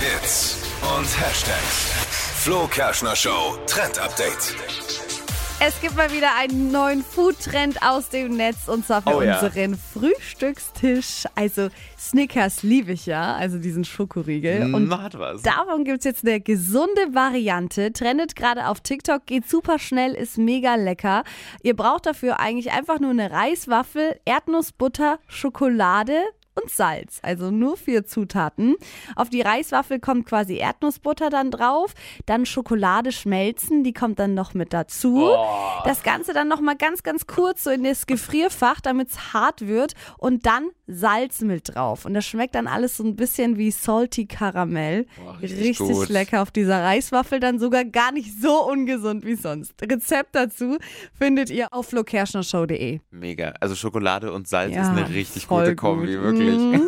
Hits und Hashtags. Flo Kerschner Show Trend Update. Es gibt mal wieder einen neuen Foodtrend aus dem Netz und zwar für Oh ja. unseren Frühstückstisch. Also Snickers liebe ich ja, also diesen Schokoriegel. Und Na, hat was. Davon gibt es jetzt eine gesunde Variante. Trendet gerade auf TikTok, geht super schnell, ist mega lecker. Ihr braucht dafür eigentlich einfach nur eine Reiswaffel, Erdnussbutter, Schokolade und Salz. Also nur vier Zutaten. Auf die Reiswaffel kommt quasi Erdnussbutter dann drauf, dann Schokolade schmelzen, die kommt dann noch mit dazu. Das Ganze dann noch mal ganz, ganz kurz so in das Gefrierfach, damit es hart wird und dann Salz mit drauf. Und das schmeckt dann alles so ein bisschen wie salty Karamell. richtig richtig gut. lecker auf dieser Reiswaffel, dann sogar gar nicht so ungesund wie sonst. Rezept dazu findet ihr auf flokerschnershow.de. Mega. Also Schokolade und Salz Ja, ist eine richtig gute Kombi, gut. wirklich. 嗯。